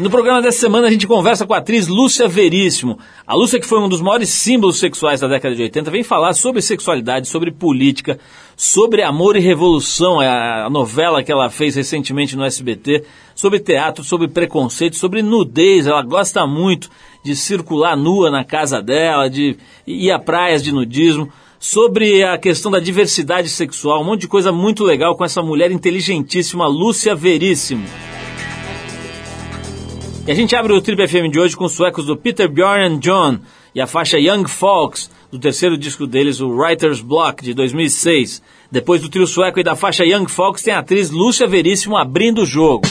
No programa dessa semana a gente conversa com a atriz Lúcia Veríssimo. A Lúcia, que foi um dos maiores símbolos sexuais da década de 80, vem falar sobre sexualidade, sobre política, sobre amor e revolução, é a novela que ela fez recentemente no SBT, sobre teatro, sobre preconceito, sobre nudez. Ela gosta muito de circular nua na casa dela, de ir a praias de nudismo sobre a questão da diversidade sexual, um monte de coisa muito legal com essa mulher inteligentíssima, Lúcia Veríssimo. E a gente abre o Trip FM de hoje com os suecos do Peter Bjorn and John e a faixa Young Folks, do terceiro disco deles, o Writer's Block, de 2006. Depois do trio sueco e da faixa Young Folks, tem a atriz Lúcia Veríssimo abrindo o jogo.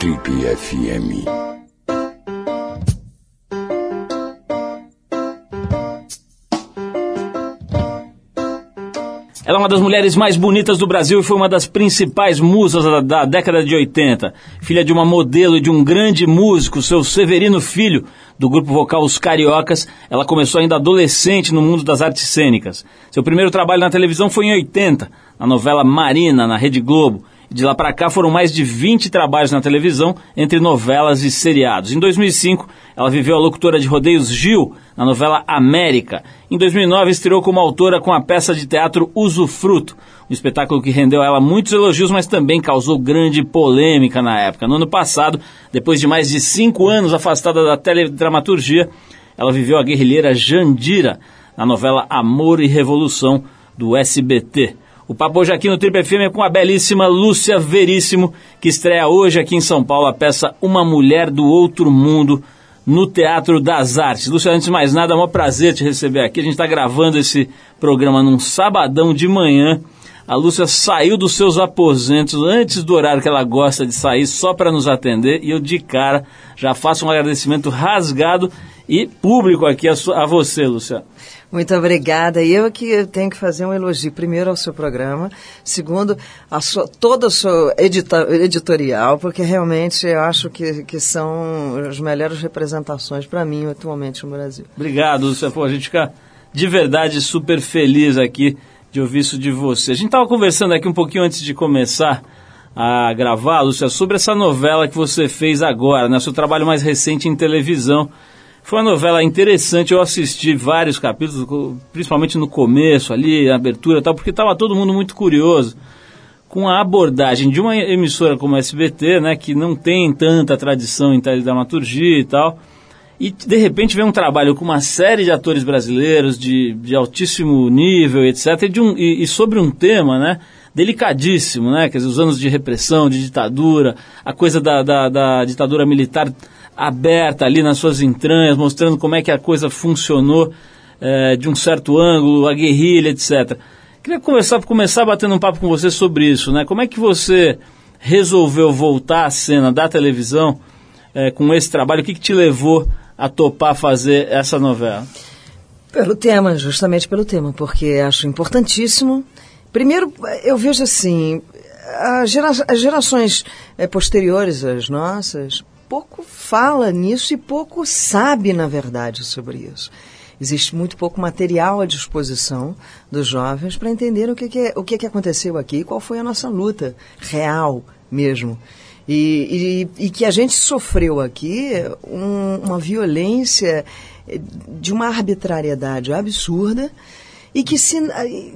Trip FM. Ela é uma das mulheres mais bonitas do Brasil e foi uma das principais musas da, da, década de 80. Filha de uma modelo e de um grande músico, seu Severino Filho, do grupo vocal Os Cariocas, ela começou ainda adolescente no mundo das artes cênicas. Seu primeiro trabalho na televisão foi em 80, na novela Marina, na Rede Globo. De lá para cá foram mais de 20 trabalhos na televisão, entre novelas e seriados. Em 2005, ela viveu a locutora de rodeios Gil, na novela América. Em 2009, estreou como autora com a peça de teatro Usufruto, um espetáculo que rendeu a ela muitos elogios, mas também causou grande polêmica na época. No ano passado, depois de mais de cinco anos afastada da teledramaturgia, ela viveu a guerrilheira Jandira, na novela Amor e Revolução, do SBT. O papo hoje aqui no Triple FM é com a belíssima Lúcia Veríssimo, que estreia hoje aqui em São Paulo a peça Uma Mulher do Outro Mundo no Teatro das Artes. Lúcia, antes de mais nada, é um prazer te receber aqui. A gente está gravando esse programa num sabadão de manhã. A Lúcia saiu dos seus aposentos antes do horário que ela gosta de sair, só para nos atender. E eu, de cara, já faço um agradecimento rasgado e público aqui a, a você, Lúcia. Muito obrigada. E eu que tenho que fazer um elogio, primeiro ao seu programa, segundo, a sua, todo o seu edita, editorial, porque realmente eu acho que, que são as melhores representações para mim atualmente no Brasil. Obrigado, Lúcia. Pô, a gente fica de verdade super feliz aqui de ouvir isso de você. A gente estava conversando aqui um pouquinho antes de começar a gravar, Lúcia, sobre essa novela que você fez agora, né? Seu trabalho mais recente em televisão foi uma novela interessante, eu assisti vários capítulos, principalmente no começo ali, na abertura e tal, porque estava todo mundo muito curioso com a abordagem de uma emissora como a SBT, né, que não tem tanta tradição em teledramaturgia e tal, e de repente vem um trabalho com uma série de atores brasileiros de, de altíssimo nível, etc., e, um, e, e, sobre um tema, né, delicadíssimo, né, quer dizer, os anos de repressão, de ditadura, a coisa da, da, da ditadura militar aberta ali nas suas entranhas, mostrando como é que a coisa funcionou é, de um certo ângulo, a guerrilha, etc. Queria conversar, começar batendo um papo com você sobre isso, né? Como é que você resolveu voltar à cena da televisão é, com esse trabalho? O que, que te levou a topar fazer essa novela? Pelo tema, justamente pelo tema, porque acho importantíssimo. Primeiro, eu vejo assim, as, gera as gerações é, posteriores às nossas pouco fala nisso e pouco sabe, na verdade, sobre isso. Existe muito pouco material à disposição dos jovens para entender o que, que, é, o que, que aconteceu aqui e qual foi a nossa luta real mesmo. E, e, e que a gente sofreu aqui um, uma violência de uma arbitrariedade absurda e que se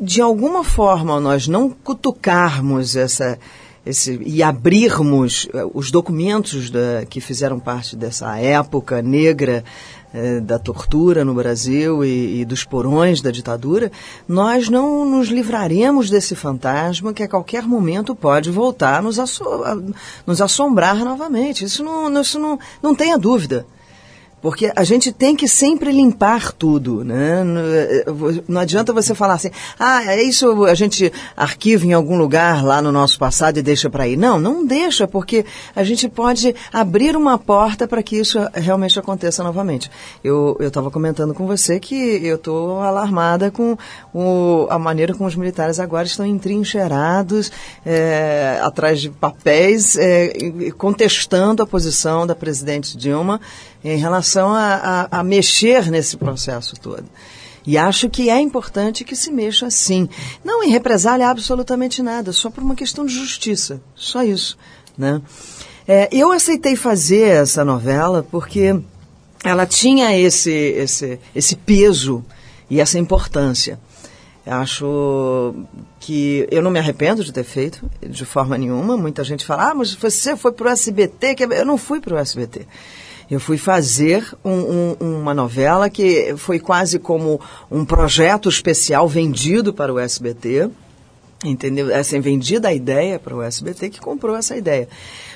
de alguma forma nós não cutucarmos essa esse, e abrirmos eh, os documentos da, que fizeram parte dessa época negra eh, da tortura no Brasil e, e, dos porões da ditadura, nós não nos livraremos desse fantasma que a qualquer momento pode voltar a nos, asso a nos assombrar novamente. Isso não, isso não, não tenha dúvida. Porque a gente tem que sempre limpar tudo, né? Não adianta você falar assim, ah, é isso a gente arquiva em algum lugar lá no nosso passado e deixa para aí. Não, não deixa, porque a gente pode abrir uma porta para que isso realmente aconteça novamente. Eu estava comentando com você que eu estou alarmada com o, a maneira como os militares agora estão entrincheirados é, atrás de papéis, é, contestando a posição da presidente Dilma em relação a, a, a mexer nesse processo todo. E acho que é importante que se mexa sim. Não em represália absolutamente nada, só por uma questão de justiça. Só isso. Né? É, eu aceitei fazer essa novela porque ela tinha esse, esse, esse peso e essa importância. Acho que eu não me arrependo de ter feito, de forma nenhuma. Muita gente fala, ah, mas você foi para o SBT. Eu não fui para o SBT. Eu fui fazer um, um, uma novela que foi quase como um projeto especial vendido para o SBT entendeu? Assim, vendida a ideia para o SBT que comprou essa ideia.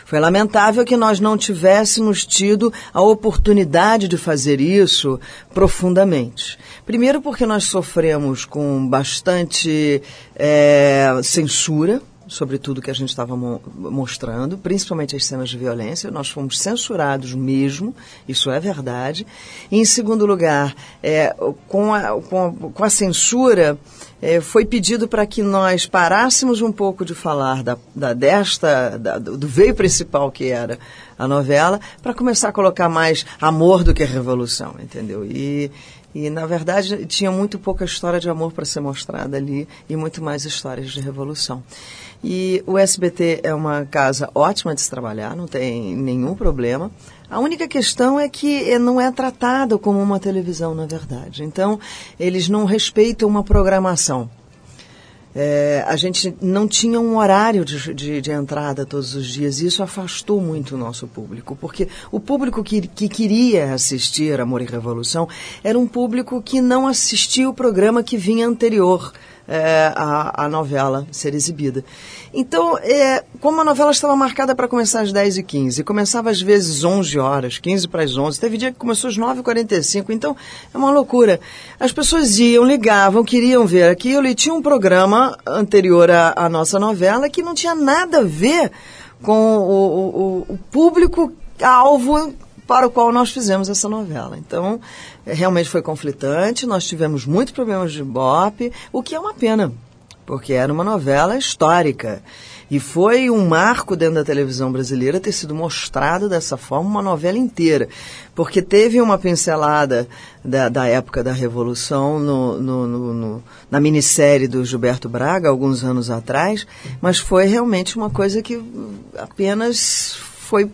Foi lamentável que nós não tivéssemos tido a oportunidade de fazer isso profundamente. Primeiro porque nós sofremos com bastante é, censura sobre tudo que a gente estava mo mostrando, principalmente as cenas de violência. Nós fomos censurados mesmo, isso é verdade. E, em segundo lugar, é, com, a, com, a, com a censura, é, foi pedido para que nós parássemos um pouco de falar da, da desta, da, do veio principal que era a novela, para começar a colocar mais amor do que revolução, entendeu? E e, na verdade, tinha muito pouca história de amor para ser mostrada ali e muito mais histórias de revolução. E o SBT é uma casa ótima de se trabalhar, não tem nenhum problema. A única questão é que não é tratado como uma televisão, na verdade. Então, eles não respeitam uma programação. É, a gente não tinha um horário de, de, de, entrada todos os dias e isso afastou muito o nosso público, porque o público que, que queria assistir Amor e Revolução era um público que não assistia o programa que vinha anterior é, a, a novela ser exibida. Então, é, como a novela estava marcada para começar às 10h15, começava às vezes 11 horas, 15 para as 11, teve dia que começou às 9h45, então é uma loucura. As pessoas iam, ligavam, queriam ver aquilo e tinha um programa anterior à, à nossa novela que não tinha nada a ver com o, o, o público alvo para o qual nós fizemos essa novela. Então, é, realmente foi conflitante, nós tivemos muitos problemas de bope, o que é uma pena, porque era uma novela histórica. E foi um marco dentro da televisão brasileira ter sido mostrado dessa forma uma novela inteira. Porque teve uma pincelada da, da época da Revolução no, no, no, na minissérie do Gilberto Braga, alguns anos atrás, mas foi realmente uma coisa que apenas foi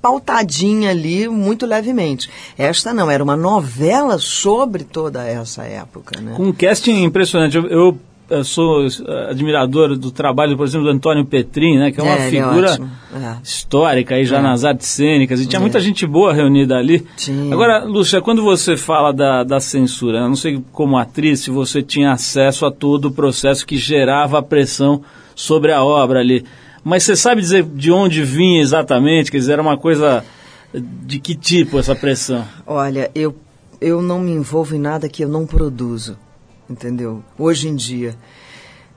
pautadinha ali muito levemente. Esta não, era uma novela sobre toda essa época. Né? Com um casting impressionante. Eu, eu, eu, sou admirador do trabalho, por exemplo, do Antônio Petrin, né, que é uma é, figura é histórica aí já é. nas artes cênicas, e tinha é. muita gente boa reunida ali. Tinha. Agora, Lúcia, quando você fala da, da censura, não sei como atriz se você tinha acesso a todo o processo que gerava a pressão sobre a obra ali. Mas você sabe dizer de onde vinha exatamente? Quer dizer, era uma coisa de que tipo essa pressão? Olha, eu, eu não me envolvo em nada que eu não produzo, entendeu? Hoje em dia.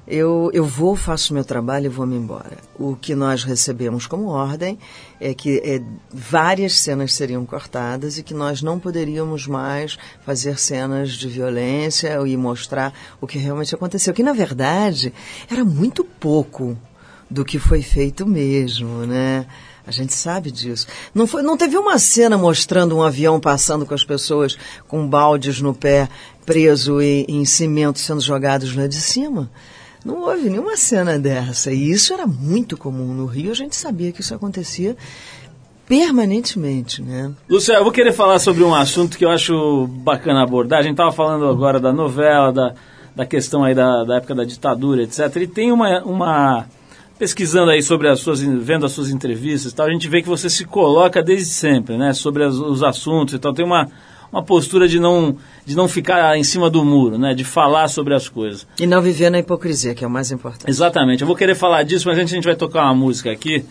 Eu, eu vou, faço meu trabalho e vou me embora. O que nós recebemos como ordem é que é, várias cenas seriam cortadas e que nós não poderíamos mais fazer cenas de violência e mostrar o que realmente aconteceu. Que, na verdade, era muito pouco do que foi feito mesmo, né? A gente sabe disso. Não, foi, não teve uma cena mostrando um avião passando com as pessoas com baldes no pé, preso em, em cimento, sendo jogados lá de cima? Não houve nenhuma cena dessa. E isso era muito comum no Rio. A gente sabia que isso acontecia permanentemente, né? Lúcia, eu vou querer falar sobre um assunto que eu acho bacana abordar. A gente estava falando agora da novela, da, da questão aí da, da época da ditadura, etc. E tem uma, uma pesquisando aí sobre as suas, vendo as suas entrevistas e tal, a gente vê que você se coloca desde sempre, né, sobre as, os assuntos e tal, tem uma, uma postura de não, de não ficar em cima do muro, né, de falar sobre as coisas. E não viver na hipocrisia, que é o mais importante. Exatamente, eu vou querer falar disso, mas antes a gente vai tocar uma música aqui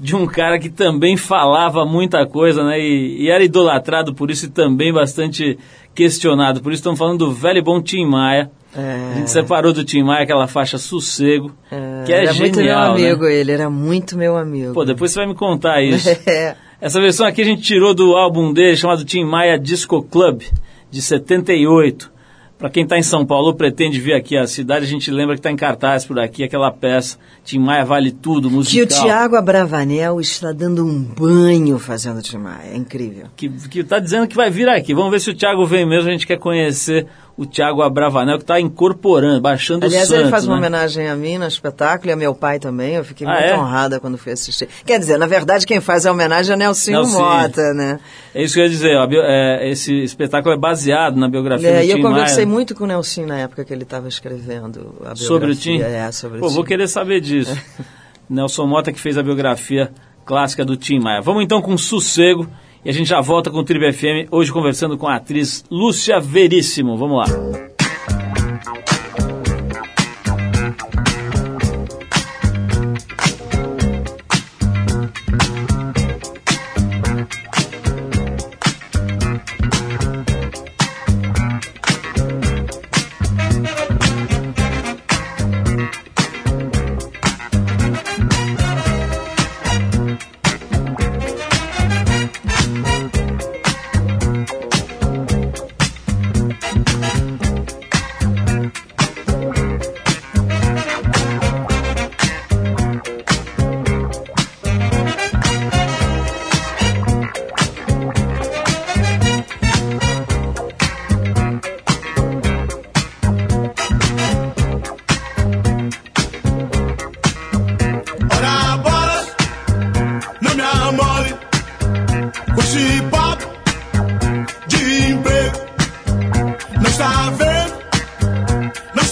de um cara que também falava muita coisa, né, e, e era idolatrado por isso e também bastante questionado, por isso estamos falando do velho e bom Tim Maia, é. A gente separou do Tim Maia aquela faixa Sossego, é. que é era genial, muito meu amigo né? ele, era muito meu amigo. Pô, depois você vai me contar isso. É. Essa versão aqui a gente tirou do álbum dele chamado Tim Maia Disco Club, de 78. Para quem está em São Paulo pretende vir aqui à cidade, a gente lembra que está em cartaz por aqui aquela peça Tim Maia Vale Tudo, musical. Que o Tiago Abravanel está dando um banho fazendo Tim Maia, é incrível. Que está dizendo que vai vir aqui. Vamos ver se o Tiago vem mesmo, a gente quer conhecer o Tiago Abravanel, que está incorporando, baixando Aliás, o Aliás, ele faz né? uma homenagem a mim no espetáculo e a meu pai também. Eu fiquei ah, muito é? honrada quando fui assistir. Quer dizer, na verdade, quem faz a homenagem é Nelson Mota, né? É isso que eu ia dizer. é, esse espetáculo é baseado na biografia é, do Tim E eu conversei Maia. muito com o Nelson na época que ele estava escrevendo a biografia. Sobre o Tim? É, sobre Pô, o Tim. vou querer saber disso. Nelson Mota que fez a biografia clássica do Tim Maia. Vamos então com Sossego e a gente já volta com o Tribo FM, hoje conversando com a atriz Lúcia Veríssimo. Vamos lá.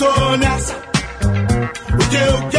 Estou nessa. O que eu quero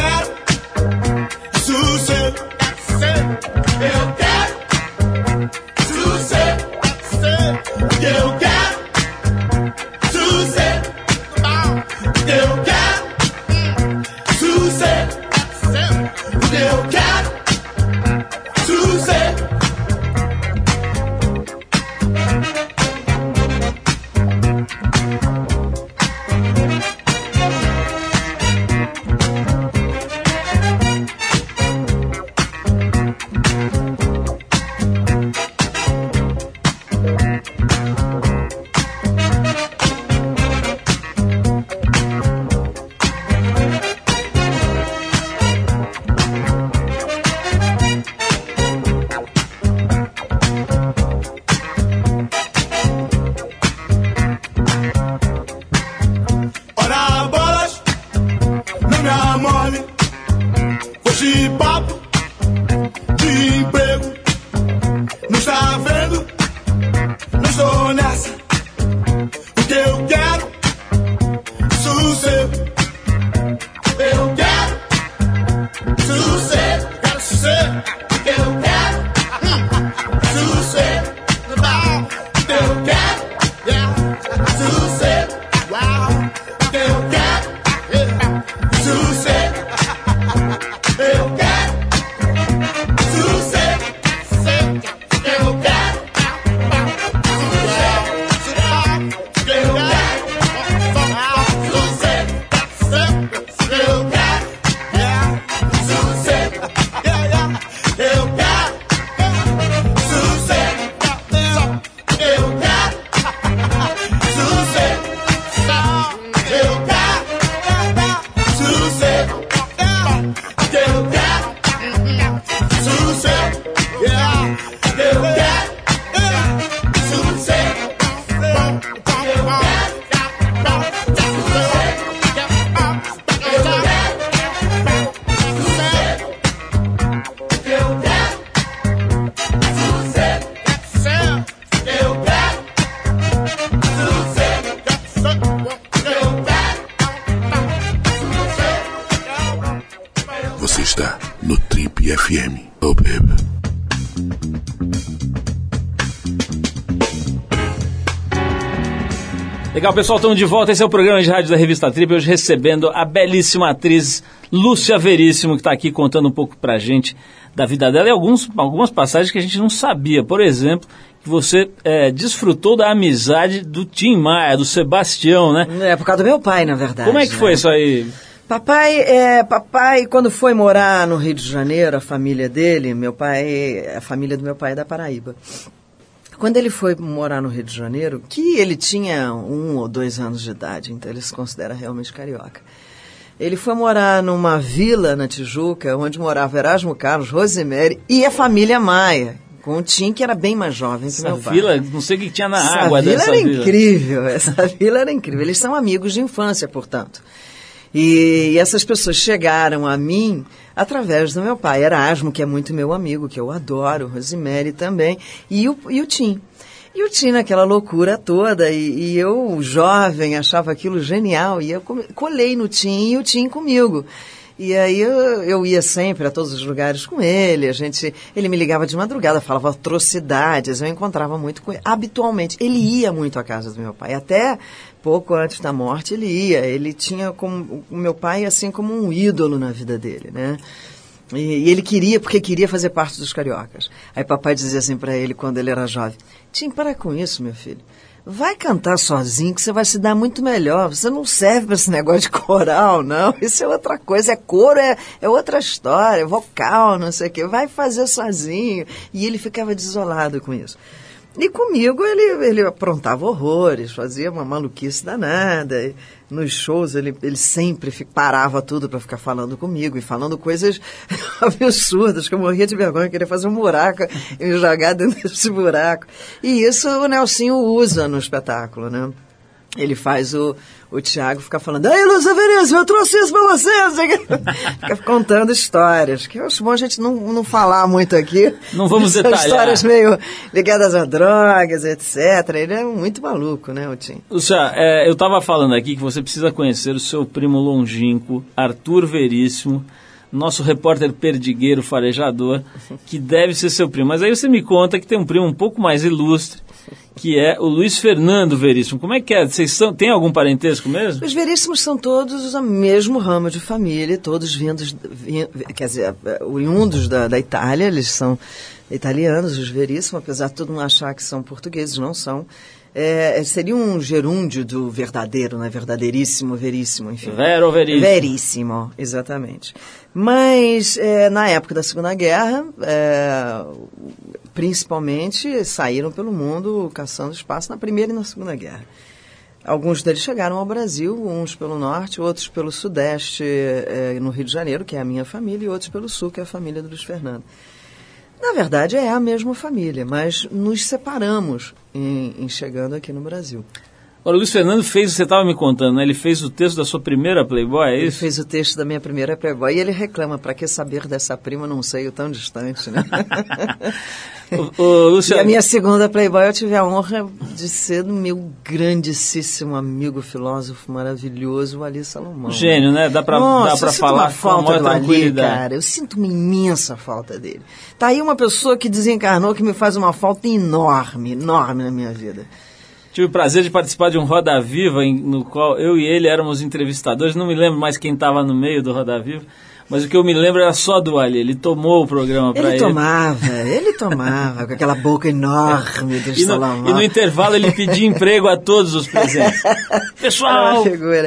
pessoal, estamos de volta. Esse é o programa de rádio da revista Trip. Hoje recebendo a belíssima atriz Lúcia Veríssimo, que está aqui contando um pouco pra gente da vida dela e alguns, algumas passagens que a gente não sabia. Por exemplo, que você é, desfrutou da amizade do Tim Maia, do Sebastião, né? É por causa do meu pai, na verdade. Como é que né? foi isso aí? Papai, é, papai, quando foi morar no Rio de Janeiro, a família dele, meu pai, a família do meu pai é da Paraíba. Quando ele foi morar no Rio de Janeiro, que ele tinha um ou dois anos de idade, então ele se considera realmente carioca. Ele foi morar numa vila na Tijuca, onde morava Erasmo Carlos, Rosemary e a família Maia, com o Tim, que era bem mais jovem que Essa meu pai. vila, não sei o que tinha na Essa água vila dessa era vila. incrível, essa vila era incrível. Eles são amigos de infância, portanto. E, e essas pessoas chegaram a mim através do meu pai, Erasmo, que é muito meu amigo, que eu adoro, Rosemary também, e o, e o Tim. E o Tim naquela loucura toda, e, e eu, jovem, achava aquilo genial, e eu colei no Tim e o Tim comigo. E aí eu, eu ia sempre a todos os lugares com ele, a gente, ele me ligava de madrugada, falava atrocidades, eu encontrava muito com ele, habitualmente. Ele ia muito à casa do meu pai, até pouco antes da morte ele ia, ele tinha como, o meu pai assim como um ídolo na vida dele, né? E, e ele queria, porque queria fazer parte dos cariocas. Aí papai dizia assim para ele quando ele era jovem, Tim, para com isso, meu filho. Vai cantar sozinho que você vai se dar muito melhor. Você não serve para esse negócio de coral, não. Isso é outra coisa. É coro, é, é outra história, é vocal, não sei o quê. Vai fazer sozinho. E ele ficava desolado com isso. E comigo ele, ele aprontava horrores, fazia uma maluquice danada. Nos shows ele, ele sempre parava tudo para ficar falando comigo e falando coisas absurdas, que eu morria de vergonha, queria fazer um buraco e me jogar dentro desse buraco. E isso o Nelsinho usa no espetáculo, né? Ele faz o, o Tiago fica falando, Ei, Lúcia Veríssimo, eu trouxe isso pra você. fica contando histórias, que eu acho bom a gente não, não falar muito aqui. Não vamos São detalhar. histórias meio ligadas a drogas, etc. Ele é muito maluco, né, o Tim? Lúcia, é, eu estava falando aqui que você precisa conhecer o seu primo longínquo, Arthur Veríssimo, nosso repórter perdigueiro farejador, que deve ser seu primo. Mas aí você me conta que tem um primo um pouco mais ilustre, que é o Luiz Fernando Veríssimo. Como é que é? Vocês são, tem algum parentesco mesmo? Os Veríssimos são todos o mesmo ramo de família, todos vindos, vin- quer dizer, oriundos da, da Itália, eles são italianos, os Veríssimos, apesar de todo mundo achar que são portugueses, não são. É, seria um gerúndio do verdadeiro, né? Verdadeiríssimo, veríssimo, enfim. Vero Veríssimo. Veríssimo, exatamente. Mas é, na época da Segunda Guerra, é, principalmente saíram pelo mundo caçando espaço na Primeira e na Segunda Guerra. Alguns deles chegaram ao Brasil, uns pelo norte, outros pelo sudeste, é, no Rio de Janeiro, que é a minha família, e outros pelo sul, que é a família do Luiz Fernando. Na verdade, é a mesma família, mas nos separamos em, em chegando aqui no Brasil. Agora, o Luiz Fernando fez, você estava me contando, né? Ele fez o texto da sua primeira Playboy, é Ele isso? fez o texto da minha primeira Playboy e ele reclama, para que saber dessa prima num seio tão distante, né? O, o e Luciano, a minha segunda Playboy eu tive a honra de ser do meu grandíssimo amigo filósofo maravilhoso, o Ali Salomão. Gênio, né? Dá pra, Nossa, dá pra falar uma com a falta maior do Ali, tranquilidade. cara. Eu sinto uma imensa falta dele. Tá aí uma pessoa que desencarnou que me faz uma falta enorme, enorme na minha vida. Tive o prazer de participar de um Roda Viva, no qual eu e ele éramos entrevistadores. Não me lembro mais quem estava no meio do Roda Viva, mas o que eu me lembro era só do Ali. Ele tomou o programa para Ele ele. tomava, ele tomava, com aquela boca enorme do E no, Salomão. e no intervalo ele pedia emprego a todos os presentes. Pessoal,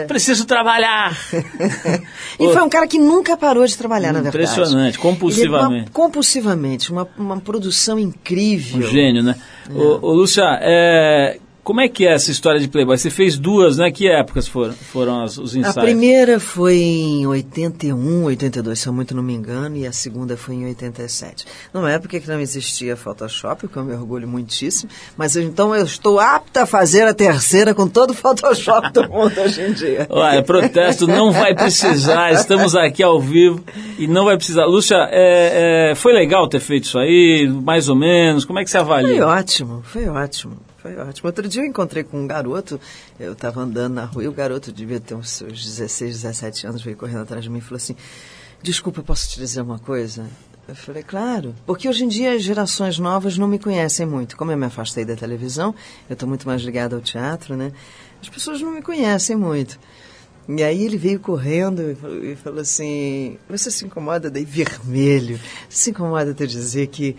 preciso trabalhar. E foi um cara que nunca parou de trabalhar, na verdade. Impressionante, compulsivamente. Ele- uma- compulsivamente, uma, uma produção incrível. Um gênio, né? Ô, ô, Lúcia, é, como é que é essa história de Playboy? Você fez duas, né? Que épocas foram, foram as- os A ensaios? primeira foi em 81, 82, se eu muito não me engano, e a segunda foi em 87. Numa época que não existia Photoshop, o que eu me orgulho muitíssimo, mas então eu estou apta a fazer a terceira com todo o Photoshop do mundo hoje em dia. Olha, protesto não vai precisar, estamos aqui ao vivo e não vai precisar. Lúcia, é, é, foi legal ter feito isso aí, mais ou menos? Como é que você Foi avalia? ótimo, foi ótimo, foi ótimo. Outro dia eu encontrei com um garoto, eu estava andando na rua e o garoto devia ter uns seus 16, 17 anos, veio correndo atrás de mim e falou assim, desculpa, posso te dizer uma coisa? Eu falei, claro, porque hoje em dia as gerações novas não me conhecem muito. Como eu me afastei da televisão, eu estou muito mais ligada ao teatro, né? As pessoas não me conhecem muito. E aí ele veio correndo e falou, assim, você se incomoda daí vermelho? Se incomoda de dizer que...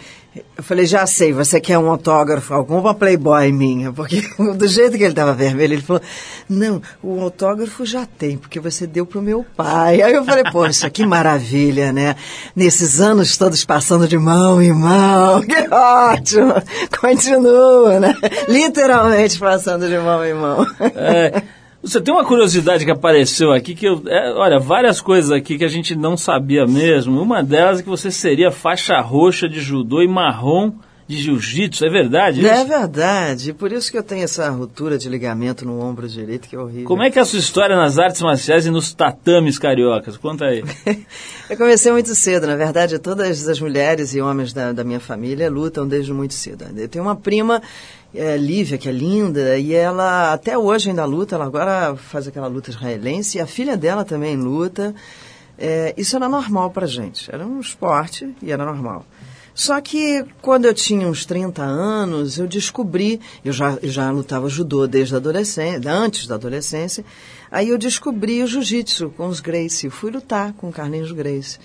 Eu falei, já sei, você quer um autógrafo, alguma Playboy minha, porque do jeito que ele estava vermelho, ele falou, não, o autógrafo já tem, porque você deu pro meu pai. Aí eu falei, poxa, que maravilha, né? Nesses anos todos passando de mão em mão, que ótimo! Continua, né? Literalmente passando de mão em mão. É, você tem uma curiosidade que apareceu aqui que eu, é, olha, várias coisas aqui que a gente não sabia mesmo. Uma delas é que você seria faixa roxa de judô e marrom de jiu-jitsu, é verdade? É isso? verdade, por isso que eu tenho essa ruptura de ligamento no ombro direito que é horrível. Como é que é a sua história nas artes marciais e nos tatames cariocas? Conta aí. Eu comecei muito cedo, na verdade, todas as mulheres e homens da, da minha família lutam desde muito cedo. Eu tenho uma prima, é, Lívia, que é linda, e ela até hoje ainda luta, ela agora faz aquela luta israelense, e a filha dela também luta. É, isso era normal pra gente, era um esporte e era normal. Só que quando eu tinha uns 30 anos, eu descobri, eu já, eu já lutava judô desde a adolescência, antes da adolescência, aí eu descobri o jiu-jitsu com os Gracie, eu fui lutar com o Carlinhos Gracie.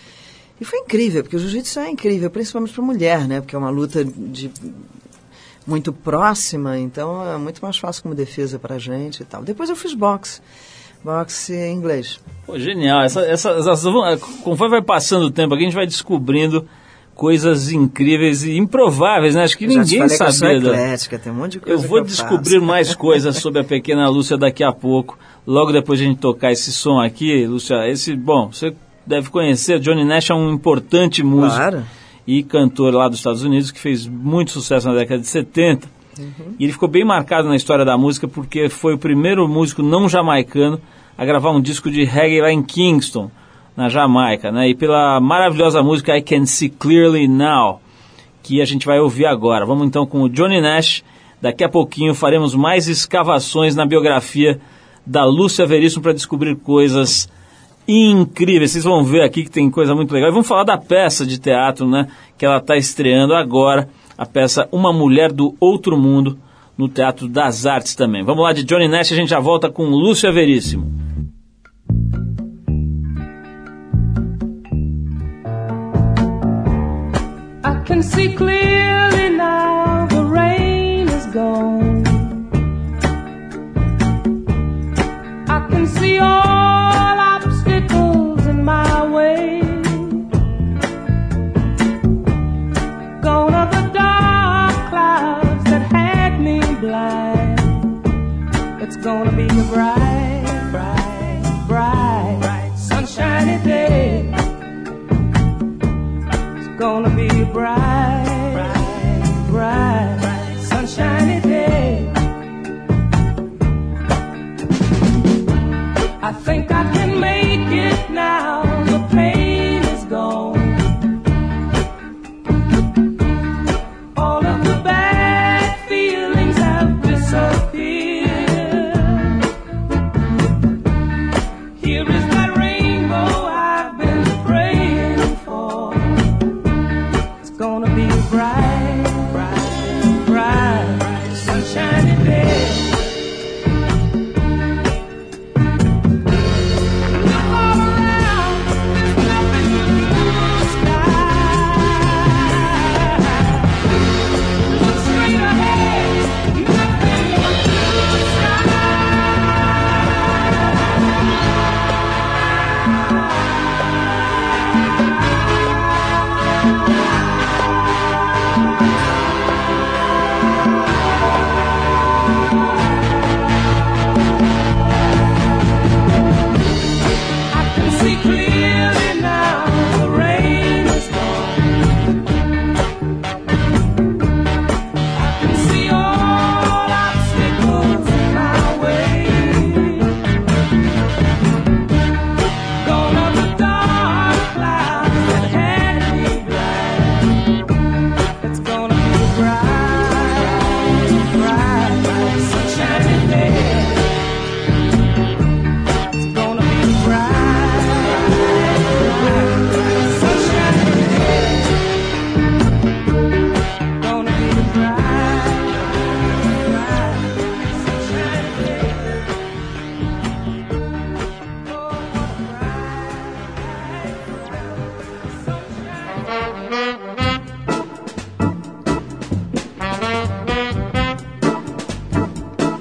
E foi incrível, porque o jiu-jitsu é incrível, principalmente para mulher, né? Porque é uma luta de muito próxima, então é muito mais fácil como defesa para a gente e tal. Depois eu fiz boxe, boxe em inglês. Pô, genial. Essa, essa, essas- conforme vai passando o tempo, aqui a gente vai descobrindo coisas incríveis e improváveis, né? Acho que te ninguém falei que eu sabia. eclética, tem um monte de Eu coisa vou que descobrir faço. mais coisas sobre a pequena Lúcia daqui a pouco. Logo depois de a gente tocar esse som aqui, Lúcia, esse, bom, você deve conhecer, Johnny Nash é um importante músico Claro. E cantor lá dos Estados Unidos que fez muito sucesso na década de 70. E ele ficou bem marcado na história da música porque foi o primeiro músico não jamaicano a gravar um disco de reggae lá em Kingston, na Jamaica, né? E pela maravilhosa música I Can See Clearly Now, que a gente vai ouvir agora. Vamos então com o Johnny Nash. Daqui a pouquinho faremos mais escavações na biografia da Lúcia Veríssimo para descobrir coisas incríveis. Vocês vão ver aqui que tem coisa muito legal. E vamos falar da peça de teatro, né? Que ela está estreando agora. A peça Uma Mulher do Outro Mundo, no Teatro das Artes também. Vamos lá de Johnny Nash, a gente já volta com Lúcia Veríssimo. Can see clearly now the rain is gone. I can see all be a bright, bright, bright, bright, sunshiny day. It's gonna be a bright, bright, bright, bright, sunshiny day. I think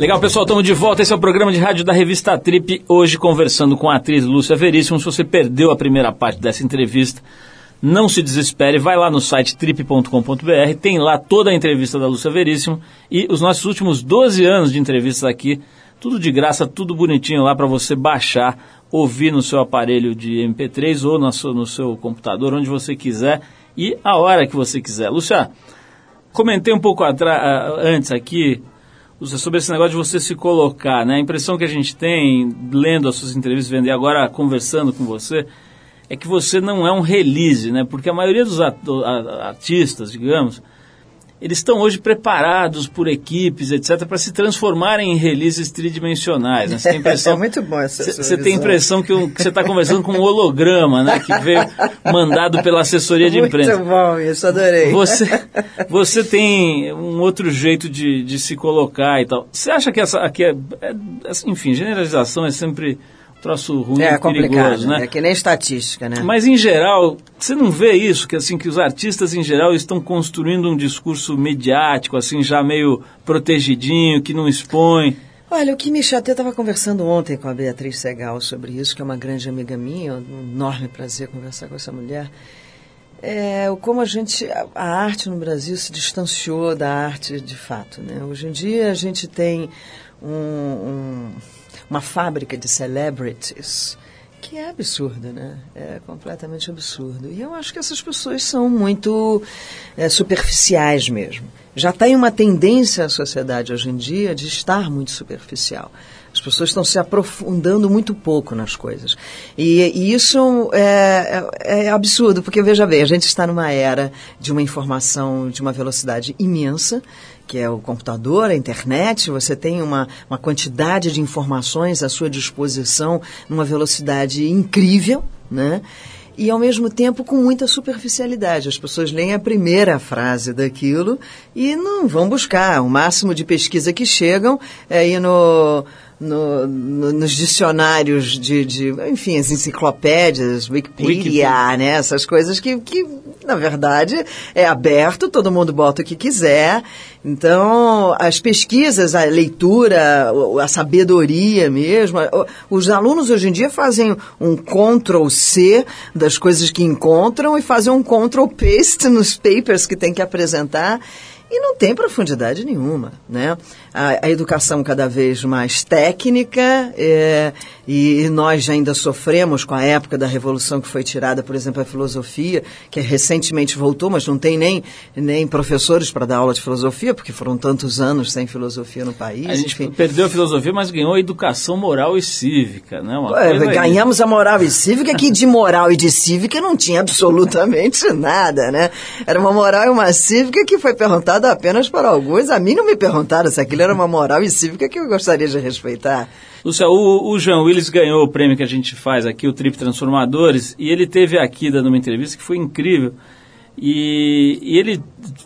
Legal, pessoal, estamos de volta. Esse é o programa de rádio da revista Trip. Hoje conversando com a atriz Lúcia Veríssimo. Se você perdeu a primeira parte dessa entrevista, não se desespere. Vai lá no site trip.com.br. Tem lá toda a entrevista da Lúcia Veríssimo e os nossos últimos 12 anos de entrevistas aqui. Tudo de graça, tudo bonitinho lá para você baixar, ouvir no seu aparelho de MP3 ou no seu, no seu computador, onde você quiser e a hora que você quiser. Lúcia, comentei um pouco antes aqui sobre esse negócio de você se colocar, né? A impressão que a gente tem, lendo as suas entrevistas, vendo e agora conversando com você, é que você não é um release, né? Porque a maioria dos artistas, digamos, eles estão hoje preparados por equipes, etc., para se transformarem em releases tridimensionais. Né? Você tem impressão, É muito bom essa Você tem a impressão que, um- que você está conversando com um holograma, né? Que veio mandado pela assessoria de imprensa. Muito bom isso, adorei. Você, você tem um outro jeito de, de se colocar e tal. Você acha que essa aqui é, é- é- enfim, generalização é sempre troço ruim, é complicado, perigoso, né? É que nem estatística, né? Mas em geral, você não vê isso que assim que os artistas em geral estão construindo um discurso mediático, assim já meio protegidinho, que não expõe. Olha, o que me chateia, eu estava conversando ontem com a Beatriz Segal sobre isso, que é uma grande amiga minha, um enorme prazer conversar com essa mulher. É, o como a gente, a, a arte no Brasil se distanciou da arte de fato, né? Hoje em dia a gente tem um, um- uma fábrica de celebrities que é absurdo, né? É completamente absurdo. E eu acho que essas pessoas são muito é, superficiais mesmo. já tem uma tendência a sociedade hoje em dia de estar muito superficial. As pessoas estão se aprofundando muito pouco nas coisas. E, e isso é, é, é absurdo, porque veja bem, a gente está numa era de uma informação de uma velocidade imensa, que é o computador, a internet, você tem uma, uma quantidade de informações à sua disposição numa velocidade incrível, né? e ao mesmo tempo com muita superficialidade. As pessoas leem a primeira frase daquilo e não vão buscar. O máximo de pesquisa que chegam é ir no, no- no- nos dicionários de, de, enfim, as enciclopédias, Wikipedia, Wikipedia. né? Essas coisas que, que, na verdade, é aberto, todo mundo bota o que quiser. Então, as pesquisas, a leitura, a sabedoria mesmo, os alunos hoje em dia fazem um Ctrl-C das coisas que encontram e fazem um Ctrl-Paste nos papers que tem que apresentar. E não tem profundidade nenhuma, né? A, a educação cada vez mais técnica, é, e, nós ainda sofremos com a época da revolução que foi tirada, por exemplo, a filosofia, que recentemente voltou, mas não tem nem, nem professores para dar aula de filosofia, porque foram tantos anos sem filosofia no país. A gente enfim. perdeu a filosofia, mas ganhou a educação moral e cívica, né? Uma É, coisa aí. ganhamos a moral e cívica, que de moral e de cívica não tinha absolutamente nada, né? Era uma moral e uma cívica que foi perguntada apenas para alguns. A mim não me perguntaram se aquilo era uma moral e cívica que eu gostaria de respeitar. Lúcia, o, o Jean Willis ganhou o prêmio que a gente faz aqui, o Trip Transformadores, e ele teve aqui dando uma entrevista que foi incrível. E, e ele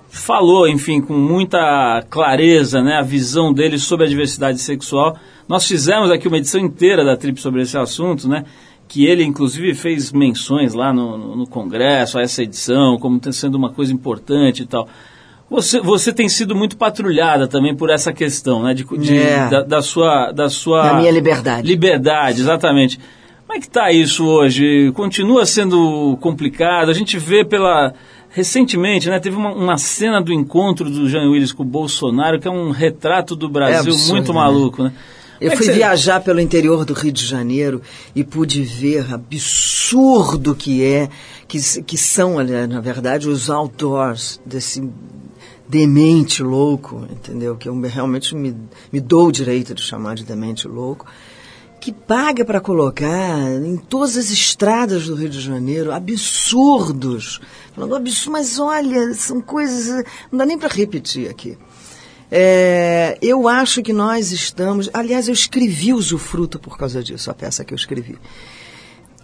falou, enfim, com muita clareza, né, a visão dele sobre a diversidade sexual. Nós fizemos aqui uma edição inteira da Trip sobre esse assunto, né? Que ele, inclusive, fez menções lá no, no, no Congresso, a essa edição, como tem sendo uma coisa importante e tal. Você, você tem sido muito patrulhada também por essa questão, né? De, de- É. da, da sua, da sua Da minha liberdade. Liberdade, exatamente. Como é que está isso hoje? Continua sendo complicado? A gente vê pela recentemente, né? Teve uma, uma cena do encontro do Jean Willis com o Bolsonaro que é um retrato do Brasil absurdo, muito né? maluco, né? Eu Como é fui você- viajar pelo interior do Rio de Janeiro e pude ver absurdo que é, que, que são, na verdade, os outdoors desse demente louco, entendeu? Que eu realmente me, me dou o direito de chamar de demente louco, que paga para colocar em todas as estradas do Rio de Janeiro absurdos. Falando absurdo, mas olha, são coisas. Não dá nem para repetir aqui. É, eu acho que nós estamos. Aliás, eu escrevi Usufruto por causa disso, a peça que eu escrevi.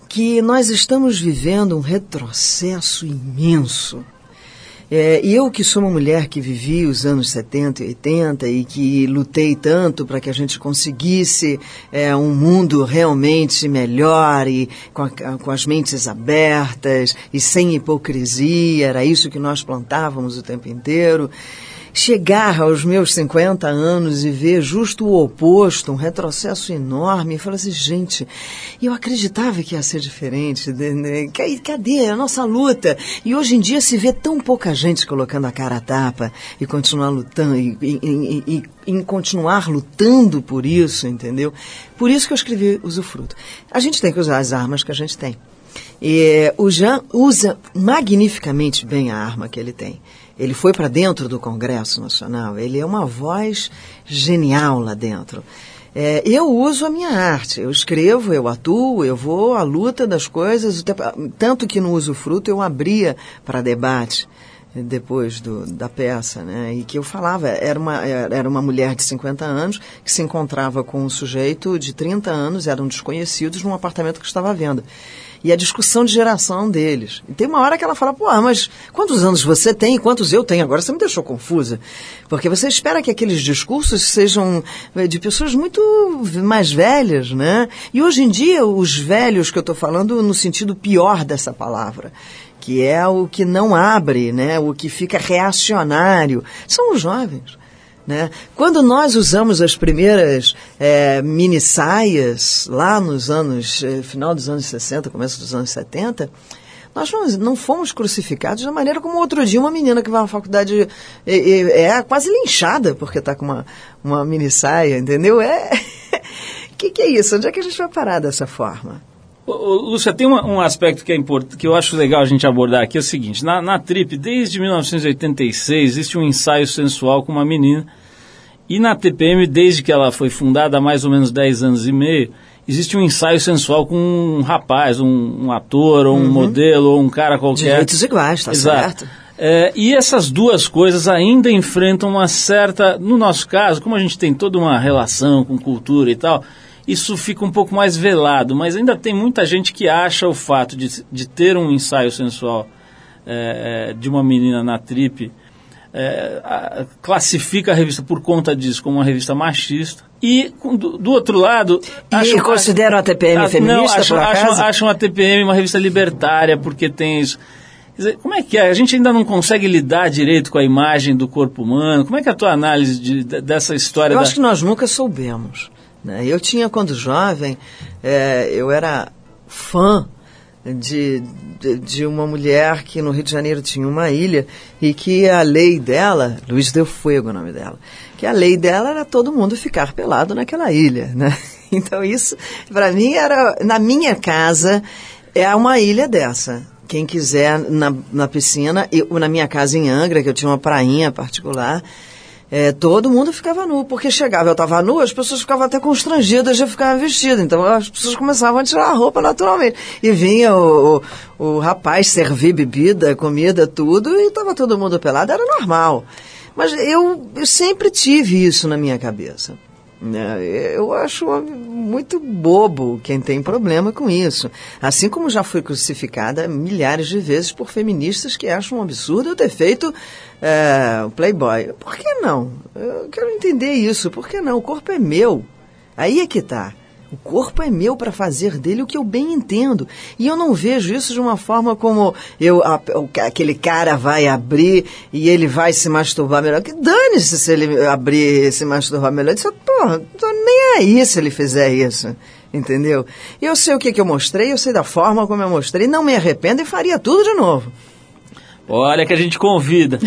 Que nós estamos vivendo um retrocesso imenso. É, e eu que sou uma mulher que vivi os anos 70 e 80 e que lutei tanto para que a gente conseguisse é, um mundo realmente melhor e com, a- com as mentes abertas e sem hipocrisia, era isso que nós plantávamos o tempo inteiro. Chegar aos meus 50 anos e ver justo o oposto, um retrocesso enorme, e falar assim, gente, eu acreditava que ia ser diferente, ca- cadê a nossa luta? E hoje em dia se vê tão pouca gente colocando a cara a tapa e continuar lutando, e, e- e- em continuar lutando por isso, entendeu? Por isso que eu escrevi Usufruto. A gente tem que usar as armas que a gente tem. E o Jean usa magnificamente bem a arma que ele tem. Ele foi para dentro do Congresso Nacional, ele é uma voz genial lá dentro. É, eu uso a minha arte, eu escrevo, eu atuo, eu vou à luta das coisas, tanto que no Usufruto eu abria para debate depois do, da peça, né? E que eu falava, era uma, era uma mulher de 50 anos que se encontrava com um sujeito de 30 anos, eram desconhecidos, num apartamento que estava à venda. E a discussão de geração deles. E tem uma hora que ela fala, pô, mas quantos anos você tem e quantos eu tenho? Agora você me deixou confusa. Porque você espera que aqueles discursos sejam eh, de pessoas muito mais velhas, né? E hoje em dia, os velhos que eu estou falando no sentido pior dessa palavra que é o que não abre, né? o que fica reacionário, são os jovens. Né? Quando nós usamos as primeiras eh, mini saias, lá nos anos, eh, final dos anos 60, começo dos anos 70, nós não, fomos crucificados da maneira como outro dia uma menina que vai à faculdade eh, eh, é, quase linchada porque está com uma, uma mini saia, entendeu? É. O que, que é isso? Onde é que a gente vai parar dessa forma? Ô, ô, Lúcia, tem uma- um aspecto que é importante, que eu acho legal a gente abordar aqui, é o seguinte, na, na Trip, desde 1986, existe um ensaio sensual com uma menina, e na TPM, desde que ela foi fundada há mais ou menos 10 anos e meio, existe um ensaio sensual com um rapaz, um, um ator, ou um modelo, ou um cara qualquer. Direitos iguais, tá Exato. certo. É, e essas duas coisas ainda enfrentam uma certa. No nosso caso, como a gente tem toda uma relação com cultura e tal, isso fica um pouco mais velado, mas ainda tem muita gente que acha o fato de, de ter um ensaio sensual é, é, de uma menina na trip. é, a- classifica a revista por conta disso como uma revista machista. E do, do outro lado. E consideram a TPM Ah, feminista, Não, acham, acham, acham a TPM uma revista libertária porque tem isso. Dizer, como é que é? A gente ainda não consegue lidar direito com a imagem do corpo humano. Como é que é a tua análise de- de- dessa história? Eu da... acho que nós nunca soubemos. Né? Eu tinha, quando jovem, eh, eu era fã de, de, de uma mulher que no Rio de Janeiro tinha uma ilha e que a lei dela, Luiz Del Fuego é o nome dela, que a lei dela era todo mundo ficar pelado naquela ilha. Né? Então isso, para mim, era, na minha casa, é uma ilha dessa. Quem quiser na, na piscina, eu, na minha casa em Angra, que eu tinha uma prainha particular, é, todo mundo ficava nu, porque chegava, eu estava nu, as pessoas ficavam até constrangidas de ficar vestida. Então as pessoas começavam a tirar a roupa naturalmente. E vinha o, o, o rapaz servir bebida, comida, tudo, e estava todo mundo pelado, era normal. Mas eu, eu sempre tive isso na minha cabeça. Né? Eu acho muito bobo quem tem problema com isso. Assim como já fui crucificada milhares de vezes por feministas que acham um absurdo eu ter feito é, Playboy. Por que não? Eu quero entender isso. Por que não? O corpo é meu. Aí é que tá. O corpo é meu para fazer dele o que eu bem entendo. E eu não vejo isso de uma forma como eu, a- aquele cara vai abrir e ele vai se masturbar melhor. Que dane-se se ele abrir e se masturbar melhor. Eu porra, tô nem aí se ele fizer isso. Entendeu? Eu sei o que, que eu mostrei, eu sei da forma como eu mostrei, não me arrependo e faria tudo de novo. Olha que a gente convida.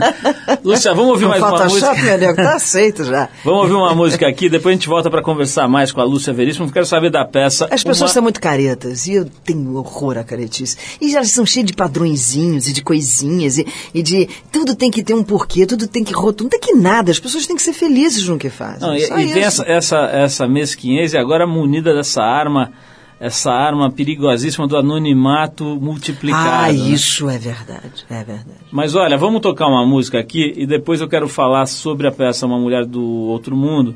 Lúcia, vamos ouvir No mais uma música. meu nego, tá aceito já. Vamos ouvir uma música aqui, depois a gente volta para conversar mais com a Lúcia Veríssimo. Quero saber da peça. As pessoas uma... são muito caretas e eu tenho horror à caretice. E elas são cheias de padrõezinhos e de coisinhas e, e de. Tudo tem que ter um porquê, tudo tem que rotular. Não tem que nada. As pessoas têm que ser felizes no que fazem. Não, e, e tem essa, essa, essa mesquinhez e agora munida dessa arma, essa arma perigosíssima do anonimato multiplicado. Ah, né? isso é verdade. É verdade. Mas olha, vamos tocar uma música aqui e depois eu quero falar sobre a peça Uma Mulher do Outro Mundo,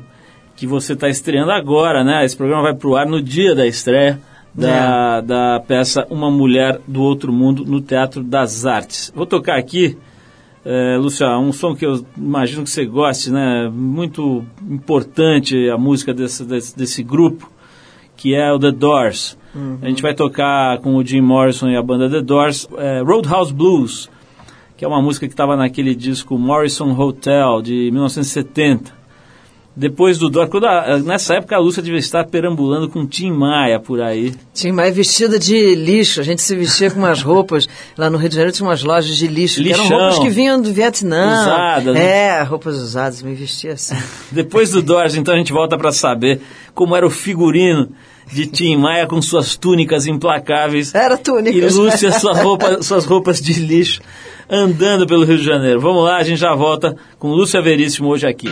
que você está estreando agora, né? Esse programa vai pro ar no dia da estreia É. da, da peça Uma Mulher do Outro Mundo no Teatro das Artes. Vou tocar aqui, é, Lúcia, um som que eu imagino que você goste, né? Muito importante a música desse, desse, desse grupo, que é o The Doors. A gente vai tocar com o Jim Morrison e a banda The Doors, é, Roadhouse Blues, que é uma música que estava naquele disco Morrison Hotel, de 1970. Depois do Doors, nessa época a Lúcia devia estar perambulando com Tim Maia por aí. Tinha mais vestida de lixo. A gente se vestia com umas roupas. Lá no Rio de Janeiro tinha umas lojas de lixo. que eram Lixão. roupas que vinham do Vietnã. Usadas, né? É, roupas usadas. Me vestia assim. Depois do Doors, então a gente volta para saber como era o figurino de Tim Maia com suas túnicas implacáveis. Era E túnicas. Lúcia, sua roupa, suas roupas de lixo, andando pelo Rio de Janeiro. Vamos lá, a gente já volta com Lúcia Veríssimo hoje aqui.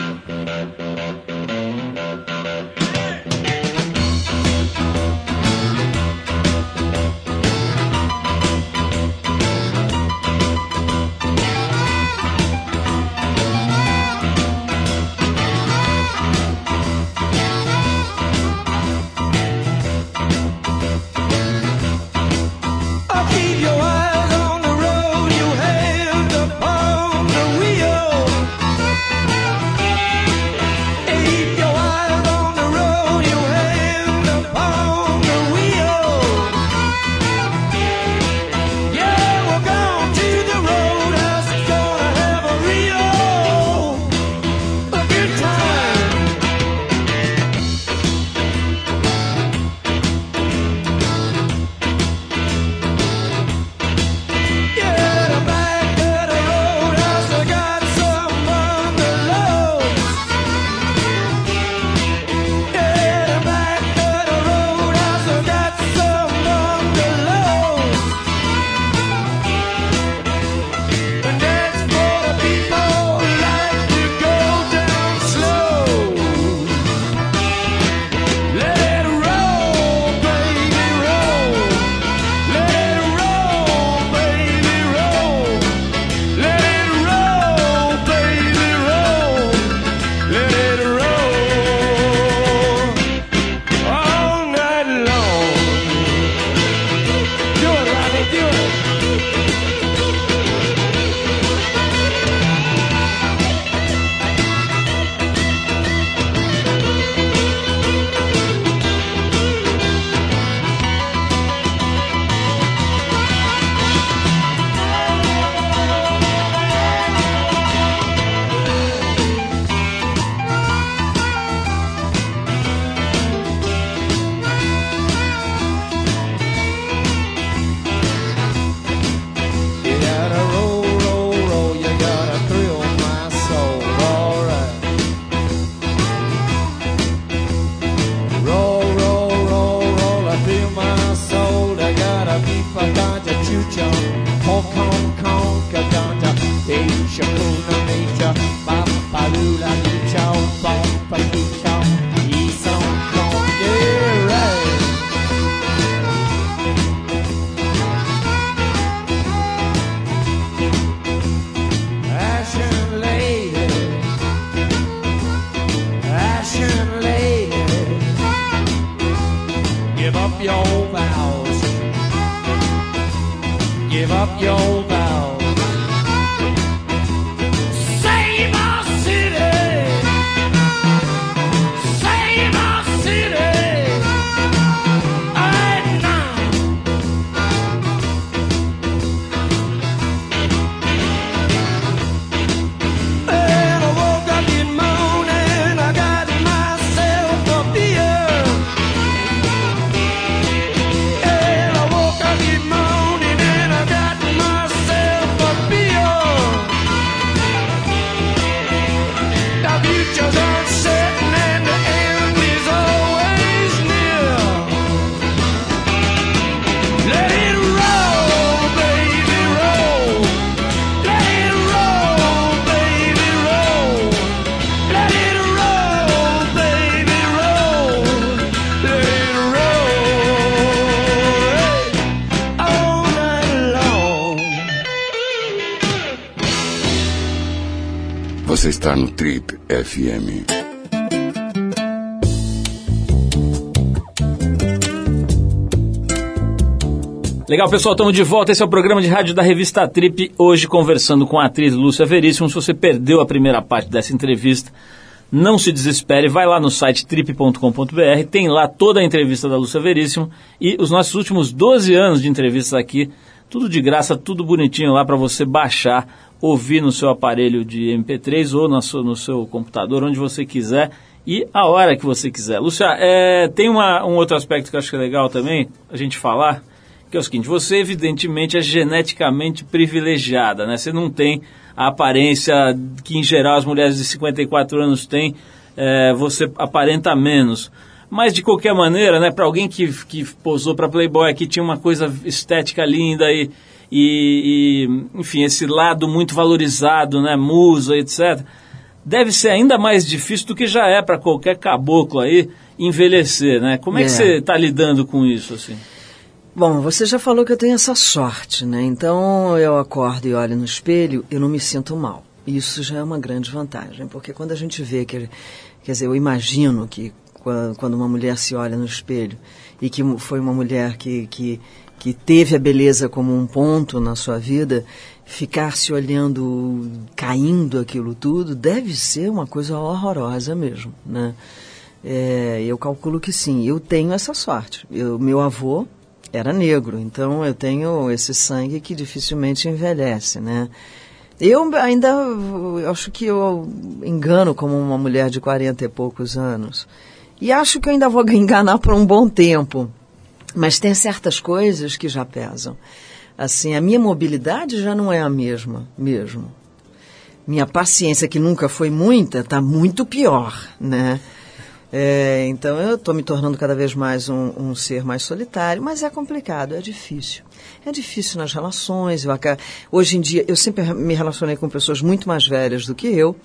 No Trip FM. Legal, pessoal, estamos de volta. Esse é o programa de rádio da revista Trip. Hoje conversando com a atriz Lúcia Veríssimo. Se você perdeu a primeira parte dessa entrevista, não se desespere. Vai lá no site trip.com.br. Tem lá toda a entrevista da Lúcia Veríssimo e os nossos últimos 12 anos de entrevistas aqui. Tudo de graça, tudo bonitinho lá para você baixar, ouvir no seu aparelho de MP3 ou no seu, no seu computador, onde você quiser e a hora que você quiser. Lúcia, é, tem uma, um outro aspecto que eu acho que é legal também a gente falar que é o seguinte, você evidentemente é geneticamente privilegiada, né? Você não tem a aparência que em geral as mulheres de 54 anos têm, é, você aparenta menos. Mas de qualquer maneira, né, para alguém que, que posou para Playboy, que tinha uma coisa estética linda e, e, e, enfim, esse lado muito valorizado, né, musa, etc., deve ser ainda mais difícil do que já é para qualquer caboclo aí envelhecer, né? Como é, que É. você está lidando com isso, assim? Bom, você já falou que eu tenho essa sorte, né? Então eu acordo e olho no espelho, eu não me sinto mal. Isso já é uma grande vantagem, porque quando a gente vê que, quer dizer, eu imagino que qua- quando uma mulher se olha no espelho e que foi uma mulher que, que, que teve a beleza como um ponto na sua vida, ficar se olhando, caindo aquilo tudo, deve ser uma coisa horrorosa mesmo, né? É, eu calculo que sim, eu tenho essa sorte. Eu, meu avô era negro, então eu tenho esse sangue que dificilmente envelhece, né? Eu ainda eu acho que eu engano como uma mulher de 40 e poucos anos. E acho que eu ainda vou enganar por um bom tempo. Mas tem certas coisas que já pesam. Assim, a minha mobilidade já não é a mesma, mesmo. Minha paciência, que nunca foi muita, está muito pior, né? É, então eu estou me tornando cada vez mais um, um ser mais solitário, mas é complicado, é difícil. É difícil nas relações. Eu, hoje em dia, eu sempre me relacionei com pessoas muito mais velhas do que eu.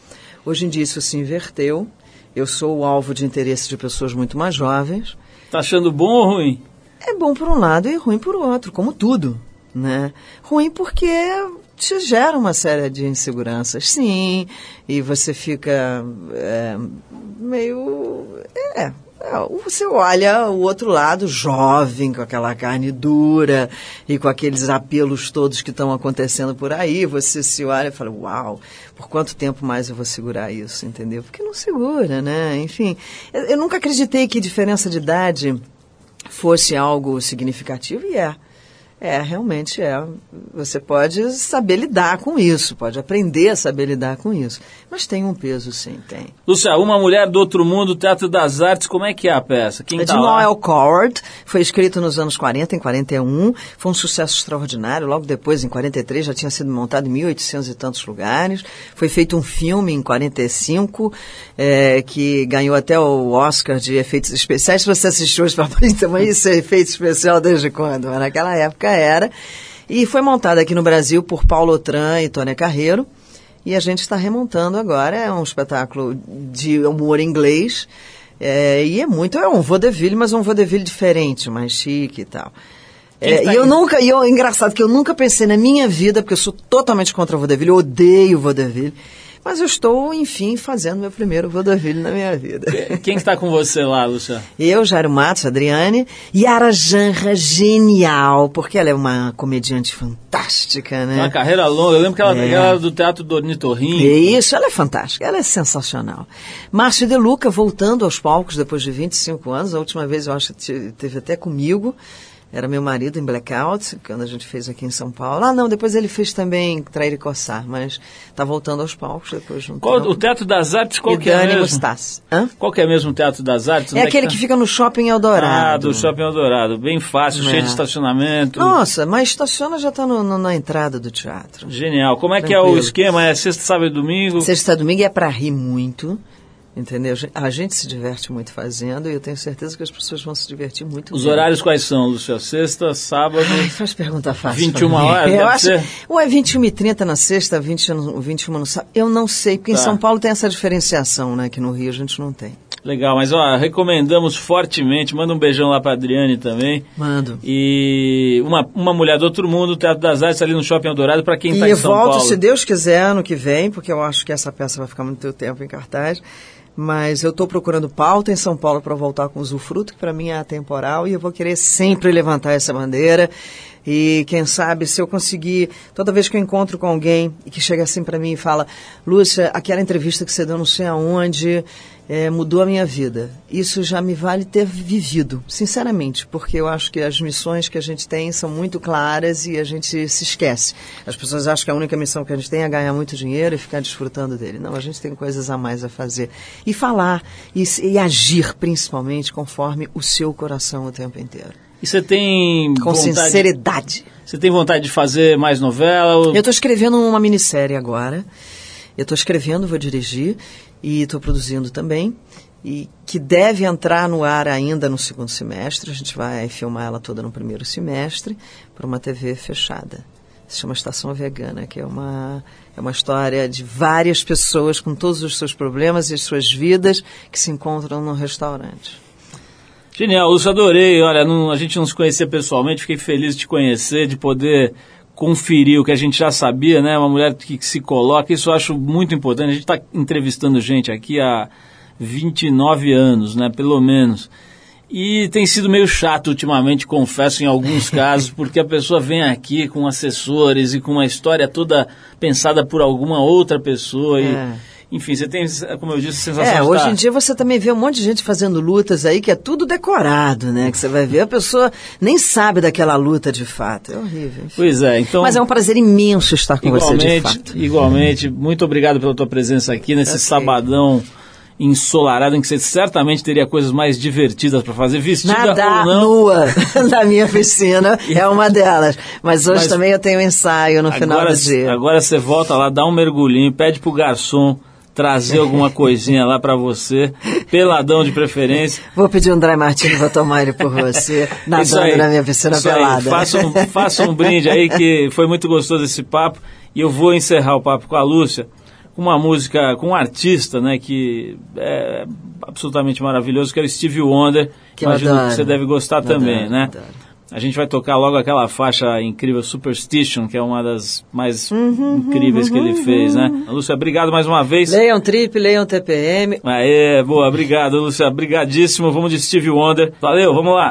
Hoje em dia isso se inverteu. Eu sou o alvo de interesse de pessoas muito mais jovens. Tá achando bom ou ruim? É bom por um lado e ruim por outro, como tudo, né? Ruim porque te gera uma série de inseguranças, sim, e você fica é, meio... É, é, você olha o outro lado jovem, com aquela carne dura e com aqueles apelos todos que estão acontecendo por aí, você se olha e fala, uau, por quanto tempo mais eu vou segurar isso, entendeu? Porque não segura, né? Enfim, eu, eu nunca acreditei que diferença de idade fosse algo significativo e é. É, realmente é. Você pode saber lidar com isso, pode aprender a saber lidar com isso. Mas tem um peso, sim, tem. Lúcia, Uma Mulher do Outro Mundo, Teatro das Artes, como é que é a peça? Quem É de lá? Noel Coward, foi escrito nos anos 40, em 41, foi um sucesso extraordinário. Logo depois, em 43, já tinha sido montado em 1800 e tantos lugares. Foi feito um filme em 45, é, que ganhou até o Oscar de efeitos especiais. Se você assistiu hoje, papai, então isso é efeito especial desde quando? Mas naquela época era. E foi montada aqui no Brasil por Paulo Otran e Tônia Carreiro. E a gente está remontando agora. É um espetáculo de humor inglês. é, e é muito, é um vaudeville, mas um vaudeville diferente, mais chique e tal. É, tá e eu aí? nunca, e eu, engraçado que eu nunca pensei na minha vida, porque eu sou totalmente contra o vaudeville, eu odeio o vaudeville, mas eu estou, enfim, fazendo meu primeiro vaudeville na minha vida. Quem está com você lá, Lúcia? Eu, Jairo Matos, Adriane, Yara Janra, genial, porque ela é uma comediante fantástica, né? Uma carreira longa. Eu lembro que ela, É. ela era do Teatro do Ornitorrinco. Isso, ela é fantástica, ela é sensacional. Márcio De Luca voltando aos palcos depois de 25 anos, a última vez eu acho que te- teve até comigo, era meu marido em Blackout, quando a gente fez aqui em São Paulo. Ah, não, depois ele fez também Trair e Coçar, mas tá voltando aos palcos depois de um Qual, o Teatro das Artes, qual e que é Dani mesmo? Mustassi. Hã? Qual que é mesmo o Teatro das Artes? É Onde aquele tá? que fica no Shopping Eldorado. Ah, do Shopping Eldorado. Bem fácil, É. cheio de estacionamento. Nossa, mas estaciona já está na entrada do teatro. Genial. Como é que é o Tranquilo. esquema? É sexta, sábado e domingo? Sexta e domingo é para rir muito, entendeu? A gente se diverte muito fazendo e eu tenho certeza que as pessoas vão se divertir muito. Os horários quais são, Lúcia? Sexta, sábado... Ai, faz pergunta fácil. 21 pra mim. horas, Eu deve acho, ser? ou é 21 e 30 na sexta, 20, no- 21 no sábado. Eu não sei, porque Tá. em São Paulo tem essa diferenciação, né? Que no Rio a gente não tem. Legal, mas ó, recomendamos fortemente. Manda um beijão lá pra Adriane também. Mando. E uma, uma mulher do outro mundo, Teatro das Artes ali no Shopping Eldorado, para quem E tá em eu São volto, Paulo. se Deus quiser, ano que vem, porque eu acho que essa peça vai ficar muito tempo em cartaz. Mas eu estou procurando pauta em São Paulo para voltar com o Usufruto, que para mim é atemporal, e eu vou querer sempre levantar essa bandeira. E quem sabe, se eu conseguir, toda vez que eu encontro com alguém e que chega assim para mim e fala: Lúcia, aquela entrevista que você deu não sei aonde eh, mudou a minha vida. Isso já me vale ter vivido, sinceramente, porque eu acho que as missões que a gente tem são muito claras e a gente se esquece. As pessoas acham que a única missão que a gente tem é ganhar muito dinheiro e ficar desfrutando dele. Não, a gente tem coisas a mais a fazer. E falar e, e agir, principalmente, conforme o seu coração o tempo inteiro. E você tem Com vontade... sinceridade. Você tem vontade de fazer mais novela? ou- Eu estou escrevendo uma minissérie agora. Eu estou escrevendo, vou dirigir e estou produzindo também. E que deve entrar no ar ainda no segundo semestre. A gente vai filmar ela toda no primeiro semestre para uma TV fechada. Se chama Estação Vegana, que é uma, é uma história de várias pessoas com todos os seus problemas e as suas vidas que se encontram num restaurante. Genial, Lúcio, adorei. Olha, não- a gente não se conhecia pessoalmente, fiquei feliz de te conhecer, de poder conferir o que a gente já sabia, né? Uma mulher que, que se coloca, isso eu acho muito importante. A gente está entrevistando gente aqui há 29 anos, né? Pelo menos. E tem sido meio chato ultimamente, confesso, em alguns casos, porque a pessoa vem aqui com assessores e com uma história toda pensada por alguma outra pessoa. E, É. Enfim, você tem, como eu disse, a sensação É, hoje tá- em dia você também vê um monte de gente fazendo lutas aí que é tudo decorado, né? Que você vai ver, a pessoa nem sabe daquela luta de fato. É horrível. enfim. Pois é, então... Mas é um prazer imenso estar com você de Igualmente, fato. igualmente. Muito obrigado pela tua presença aqui nesse Ok. sabadão ensolarado em que você certamente teria coisas mais divertidas para fazer, vestida Nadar ou não. nua na minha piscina é uma delas. Mas hoje Mas- também eu tenho ensaio no final Agora, do dia. agora você volta lá, dá um mergulhinho, pede pro garçom trazer alguma coisinha lá para você, peladão de preferência. Vou pedir um dry martini, vou tomar ele por você, nadando aí, na minha piscina pelada. Faça um, faça um brinde aí que foi muito gostoso esse papo e eu vou encerrar o papo com a Lúcia com uma música, com um artista, né, que é absolutamente maravilhoso, que é o Stevie Wonder. Que Imagino que você deve gostar Adoro, também, né? adoro. A gente vai tocar logo aquela faixa incrível Superstition, que é uma das mais Uhum, incríveis que ele fez, né? Lúcia, obrigado mais uma vez. Leiam Trip, leiam TPM. Aê, boa, obrigado, Lúcia, brigadíssimo. Vamos de Stevie Wonder. Valeu, vamos lá.